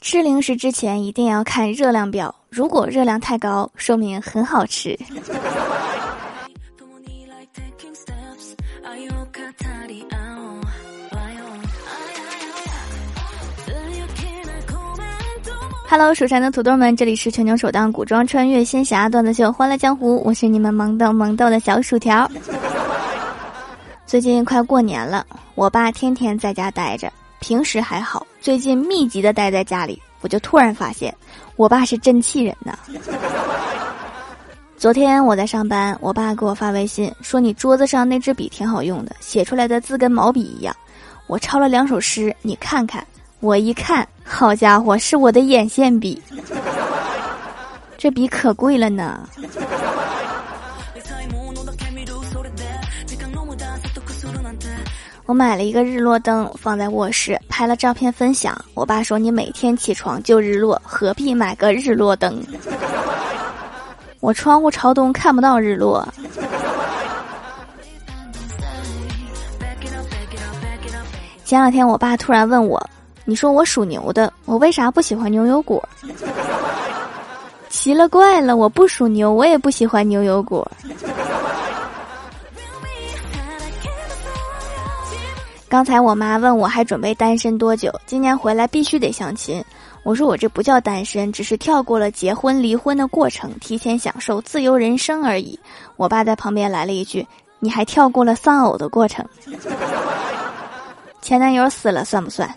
吃零食之前一定要看热量表，如果热量太高，说明很好吃。Hello，蜀山的土豆们，这里是全球首档古装穿越仙侠段子秀《欢乐江湖》，我是你们萌豆萌豆的小薯条。最近快过年了，我爸天天在家待着，平时还好，最近密集的待在家里，我就突然发现，我爸是真气人呐。昨天我在上班，我爸给我发微信说：“你桌子上那支笔挺好用的，写出来的字跟毛笔一样。”我抄了两首诗，你看看。我一看，好家伙，是我的眼线笔，这笔可贵了呢。我买了一个日落灯，放在卧室，拍了照片分享。我爸说：“你每天起床就日落，何必买个日落灯？” 我窗户朝东，看不到日落。前两天，我爸突然问我。你说我属牛的，我为啥不喜欢牛油果？奇了怪了，我不属牛，我也不喜欢牛油果。刚才我妈问我还准备单身多久，今年回来必须得相亲。我说我这不叫单身，只是跳过了结婚离婚的过程，提前享受自由人生而已。我爸在旁边来了一句：“你还跳过了丧偶的过程。”前男友死了算不算？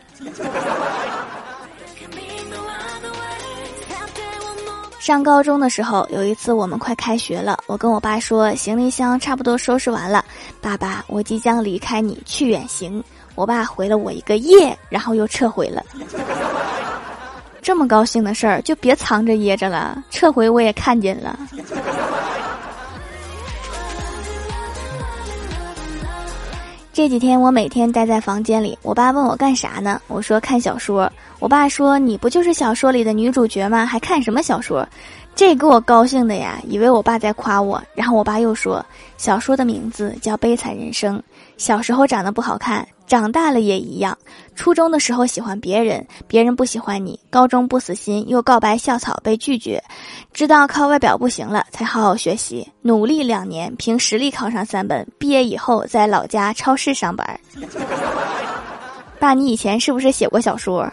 上高中的时候，有一次我们快开学了，我跟我爸说行李箱差不多收拾完了，爸爸，我即将离开你去远行。我爸回了我一个耶，然后又撤回了。这么高兴的事儿就别藏着掖着了，撤回我也看见了。这几天我每天待在房间里，我爸问我干啥呢？我说看小说。我爸说你不就是小说里的女主角吗？还看什么小说？这给我高兴的呀，以为我爸在夸我。然后我爸又说，小说的名字叫《悲惨人生》。小时候长得不好看。长大了也一样，初中的时候喜欢别人，别人不喜欢你；高中不死心，又告白校草被拒绝，知道靠外表不行了，才好好学习，努力两年，凭实力考上三本，毕业以后在老家超市上班。爸，你以前是不是写过小说？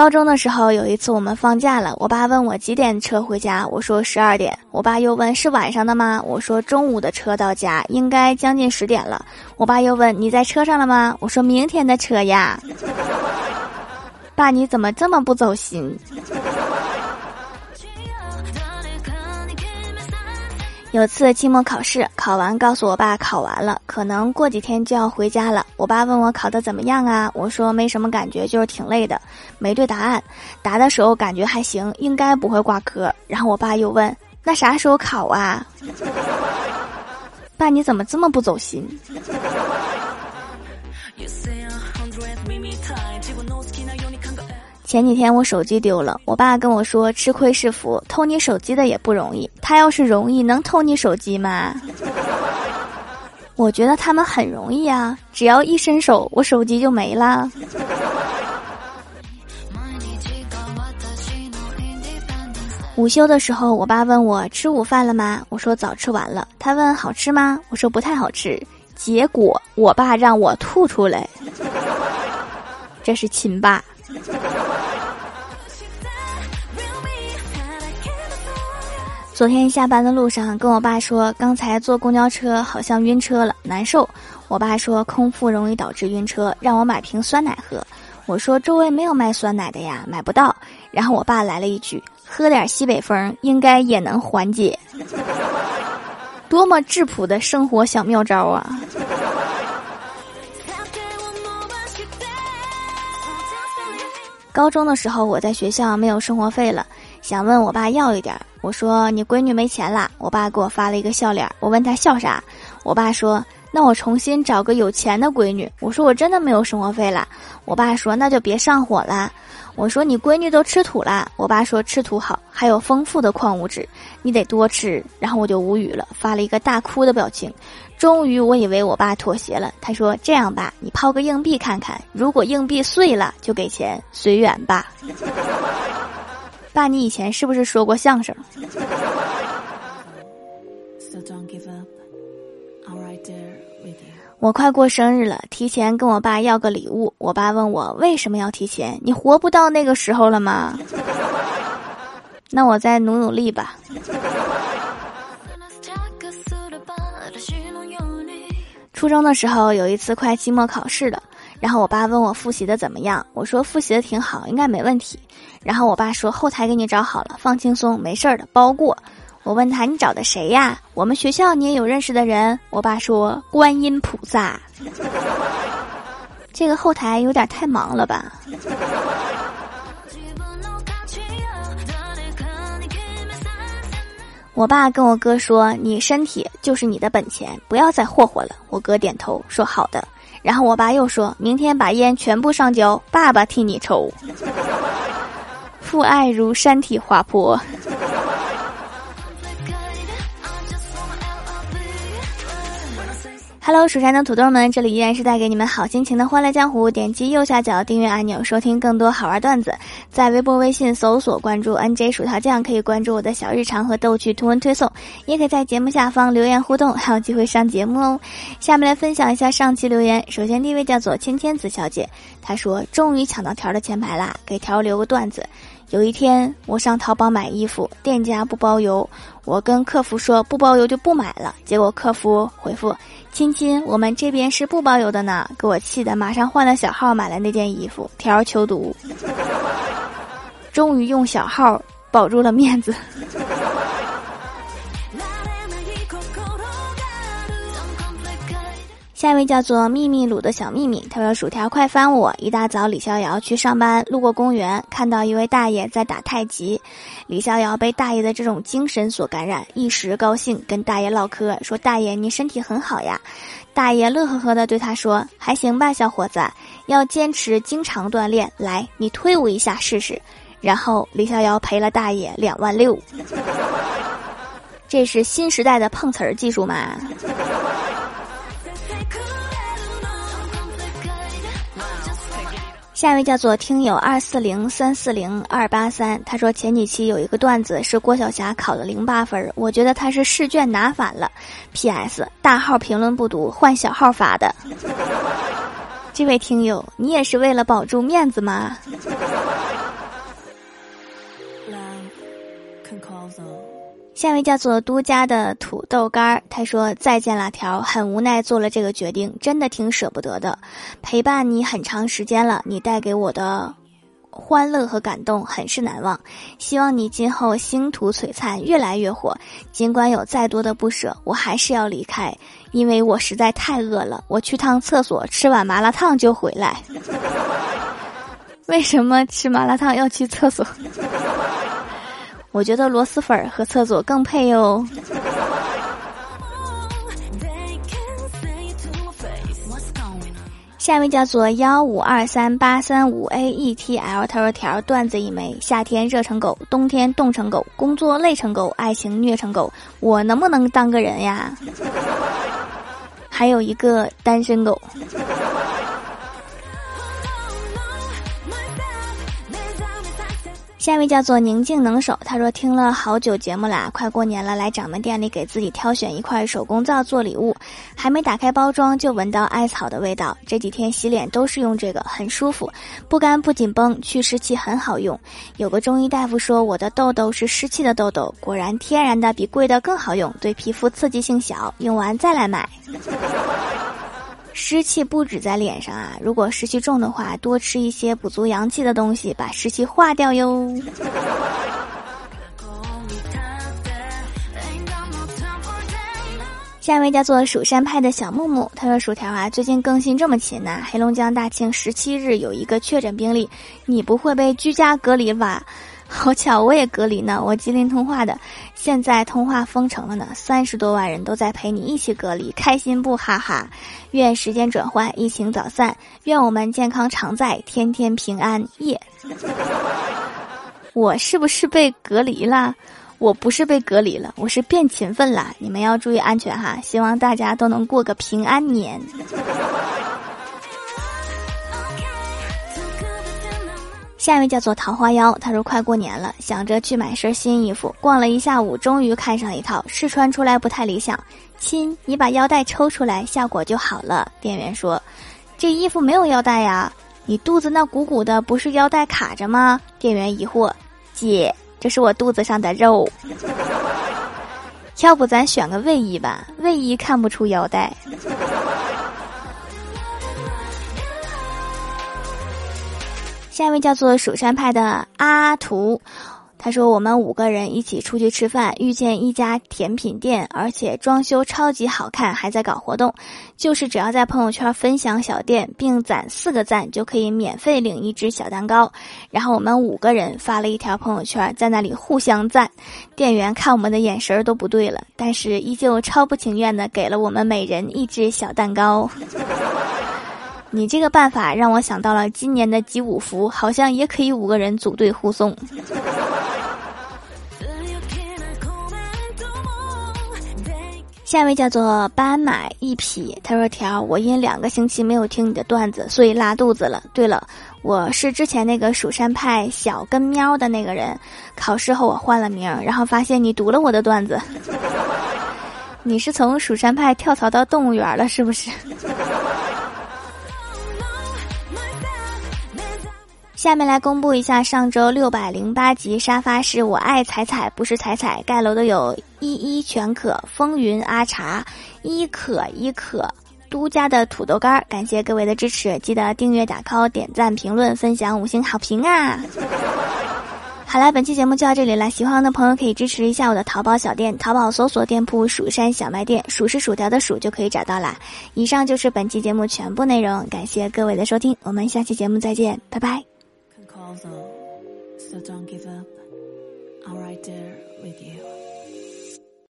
高中的时候，有一次我们放假了，我爸问我几点车回家，我说十二点。我爸又问是晚上的吗？我说中午的车到家，应该将近十点了。我爸又问你在车上了吗？我说明天的车呀。爸，你怎么这么不走心？有次期末考试考完，告诉我爸考完了，可能过几天就要回家了。我爸问我考的怎么样啊？我说没什么感觉，就是挺累的，没对答案。答的时候感觉还行，应该不会挂科。然后我爸又问：“那啥时候考啊？”爸，你怎么这么不走心？前几天我手机丢了，我爸跟我说：“吃亏是福，偷你手机的也不容易。他要是容易，能偷你手机吗？” 我觉得他们很容易啊，只要一伸手，我手机就没了。午休的时候，我爸问我吃午饭了吗？我说早吃完了。他问好吃吗？我说不太好吃。结果我爸让我吐出来，这是亲爸。昨天下班的路上，跟我爸说，刚才坐公交车好像晕车了，难受。我爸说空腹容易导致晕车，让我买瓶酸奶喝。我说周围没有卖酸奶的呀，买不到。然后我爸来了一句：“喝点西北风，应该也能缓解。”多么质朴的生活小妙招啊！高中的时候，我在学校没有生活费了。想问我爸要一点，我说你闺女没钱了，我爸给我发了一个笑脸。我问他笑啥，我爸说那我重新找个有钱的闺女。我说我真的没有生活费了。我爸说那就别上火了。我说你闺女都吃土了。我爸说吃土好，还有丰富的矿物质，你得多吃。然后我就无语了，发了一个大哭的表情。终于我以为我爸妥协了，他说这样吧，你抛个硬币看看，如果硬币碎了就给钱，随缘吧。爸，你以前是不是说过相声？我快过生日了，提前跟我爸要个礼物。我爸问我为什么要提前？你活不到那个时候了吗？那我再努努力吧。初中的时候有一次快期末考试了，然后我爸问我复习的怎么样，我说复习的挺好，应该没问题。然后我爸说后台给你找好了，放轻松，没事儿的，包过。我问他你找的谁呀？我们学校你也有认识的人？我爸说观音菩萨。这个后台有点太忙了吧？我爸跟我哥说：“你身体就是你的本钱，不要再霍霍了。”我哥点头说：“好的。”然后我爸又说：“明天把烟全部上交，爸爸替你抽。”父爱如山体滑坡。Hello，蜀山的土豆们，这里依然是带给你们好心情的欢乐江湖。点击右下角订阅按钮，收听更多好玩段子。在微博、微信搜索关注 NJ 薯条酱，可以关注我的小日常和逗趣图文推送，也可以在节目下方留言互动，还有机会上节目哦。下面来分享一下上期留言。首先第一位叫做千千子小姐，她说终于抢到条的前排啦，给条留个段子。有一天我上淘宝买衣服，店家不包邮，我跟客服说不包邮就不买了，结果客服回复。亲亲，我们这边是不包邮的呢，给我气的，马上换了小号买了那件衣服。条求读，终于用小号保住了面子。下一位叫做秘密鲁的小秘密，他说：“薯条快翻我！一大早李逍遥去上班，路过公园，看到一位大爷在打太极。李逍遥被大爷的这种精神所感染，一时高兴，跟大爷唠嗑，说：‘大爷，你身体很好呀。’大爷乐呵呵的对他说：‘还行吧，小伙子，要坚持，经常锻炼。来，你推我一下试试。’然后李逍遥赔了大爷两万六。这是新时代的碰瓷儿技术吗？”下一位叫做听友二四零三四零二八三，他说前几期有一个段子是郭晓霞考了零八分，我觉得他是试卷拿反了。P.S. 大号评论不读，换小号发的。这位听友，你也是为了保住面子吗？下一位叫做都家的土豆干儿，他说再见辣条，很无奈做了这个决定，真的挺舍不得的。陪伴你很长时间了，你带给我的欢乐和感动很是难忘。希望你今后星途璀璨，越来越火。尽管有再多的不舍，我还是要离开，因为我实在太饿了。我去趟厕所，吃碗麻辣烫就回来。为什么吃麻辣烫要去厕所？我觉得螺蛳粉和厕所更配哦。下一位叫做幺五二三八三五 A E T L，他说条段子一枚：夏天热成狗，冬天冻成狗，工作累成狗，爱情虐成狗，我能不能当个人呀？还有一个单身狗。下一位叫做宁静能手，他说听了好久节目啦，快过年了，来掌门店里给自己挑选一块手工皂做礼物，还没打开包装就闻到艾草的味道。这几天洗脸都是用这个，很舒服，不干不紧绷，去湿气很好用。有个中医大夫说我的痘痘是湿气的痘痘，果然天然的比贵的更好用，对皮肤刺激性小，用完再来买。湿气不止在脸上啊！如果湿气重的话，多吃一些补足阳气的东西，把湿气化掉哟。下一位叫做蜀山派的小木木，他说：“薯条啊，最近更新这么勤呐！黑龙江大庆十七日有一个确诊病例，你不会被居家隔离吧？”好巧，我也隔离呢。我吉林通话的，现在通话封城了呢，三十多万人都在陪你一起隔离，开心不？哈哈！愿时间转换，疫情早散，愿我们健康常在，天天平安。夜！我是不是被隔离了？我不是被隔离了，我是变勤奋了。你们要注意安全哈！希望大家都能过个平安年。下一位叫做桃花妖，他说快过年了，想着去买身新衣服，逛了一下午，终于看上一套，试穿出来不太理想。亲，你把腰带抽出来，效果就好了。店员说：“这衣服没有腰带呀，你肚子那鼓鼓的，不是腰带卡着吗？”店员疑惑：“姐，这是我肚子上的肉。要不咱选个卫衣吧，卫衣看不出腰带。”下一位叫做蜀山派的阿图，他说：“我们五个人一起出去吃饭，遇见一家甜品店，而且装修超级好看，还在搞活动，就是只要在朋友圈分享小店并攒四个赞，就可以免费领一只小蛋糕。然后我们五个人发了一条朋友圈，在那里互相赞。店员看我们的眼神都不对了，但是依旧超不情愿的给了我们每人一只小蛋糕。”你这个办法让我想到了今年的集五福，好像也可以五个人组队护送。下一位叫做斑马一匹，他说：“条，我因两个星期没有听你的段子，所以拉肚子了。对了，我是之前那个蜀山派小跟喵的那个人，考试后我换了名，然后发现你读了我的段子，你是从蜀山派跳槽到动物园了，是不是？”下面来公布一下上周六百零八集沙发是我爱彩彩，不是彩彩盖楼的有依依全可风云阿茶依可依可都家的土豆干儿，感谢各位的支持，记得订阅、打 call、点赞、评论、分享五星好评啊！好了，本期节目就到这里了，喜欢的朋友可以支持一下我的淘宝小店，淘宝搜索店铺“蜀山小卖店”，数是薯条的数就可以找到啦。以上就是本期节目全部内容，感谢各位的收听，我们下期节目再见，拜拜。So don't give up. I'm right there with you.